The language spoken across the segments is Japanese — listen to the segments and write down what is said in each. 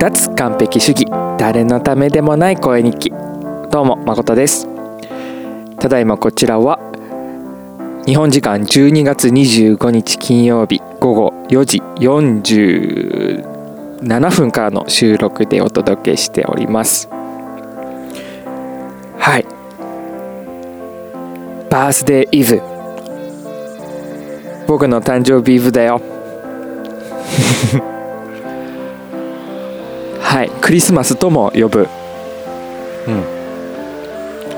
脱完璧主義。誰のためでもない声日記。どうも誠です。ただいまこちらは日本時間12月25日金曜日午後4時47分からの収録でお届けしております。はい。バースデーイブ。僕の誕生日イブだよ。はい。クリスマスとも呼ぶ。うん。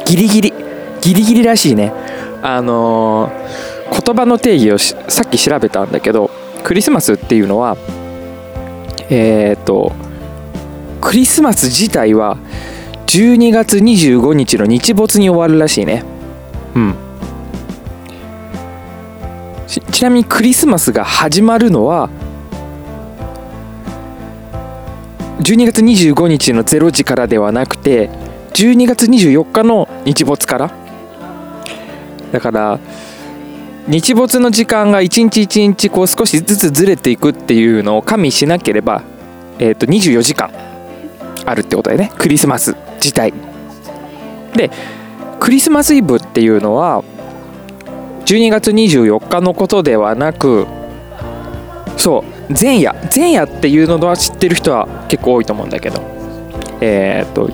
ギリギリ。ギリギリらしいね。あのー、言葉の定義をさっき調べたんだけどクリスマスっていうのはえっ、ー、とクリスマス自体は12月25日の日没に終わるらしいね。うん。ちなみにクリスマスが始まるのは12月25日の0時からではなくて12月24日の日没から。だから日没の時間が一日一日こう少しずつずれていくっていうのを加味しなければ、えー、と24時間あるってことだよね。クリスマス自体。でクリスマスイブっていうのは12月24日のことではなくそう前夜前夜っていうのは知ってる人は結構多いと思うんだけど。えー、っと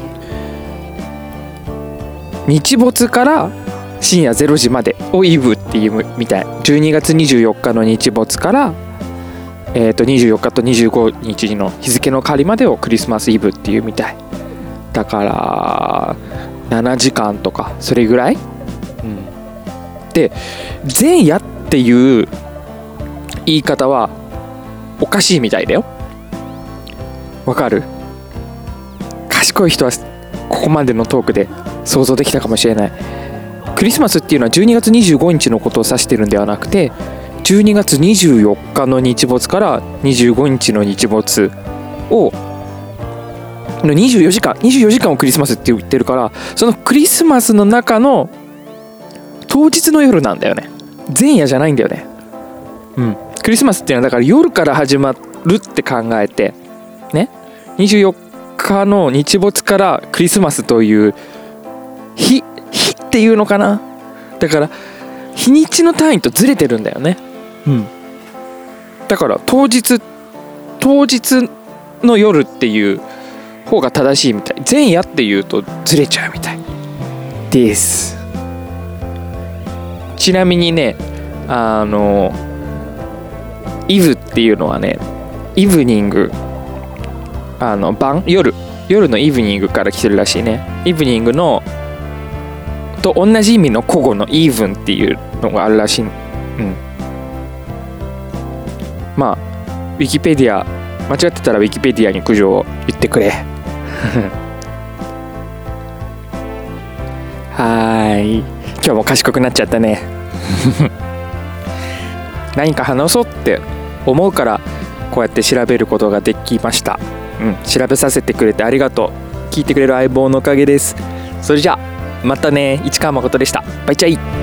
日没から深夜0時までをイブっていうみたい。12月24日の日没からえー、と24日と25日の日付の変わりまでをクリスマスイブっていうみたい。だから7時間とかそれぐらい、うん、で前夜っていう言い方はおかしいみたいだよ。わかる？賢い人はここまでのトークで想像できたかもしれない。クリスマスっていうのは12月25日のことを指してるんではなくて12月24日の日没から25日の日没をの24時間24時間をクリスマスって言ってるからそのクリスマスの中の当日の夜なんだよね。前夜じゃないんだよね。うん。クリスマスっていうのはだから夜から始まるって考えてね。24日の日没からクリスマスという日日っていうのかな？だから日にちの単位とずれてるんだよね。うん。だから当日当日の夜っていう方が正しいみたい。前夜っていうとずれちゃうみたい。です。ちなみにねあのイブっていうのはねイブニングあの晩？夜。夜のイブニングから来てるらしいね。イブニングのと同じ意味の古語のイーブンっていうのがあるらしい。うん。まあウィキペディア間違ってたらウィキペディアに苦情を言ってくれ。はい。今日も賢くなっちゃったね。何か話そうって。思うからこうやって調べることができました。うん。調べさせてくれてありがとう。聞いてくれる相棒のおかげです。それじゃあまたね。市川誠でした。バイチャイ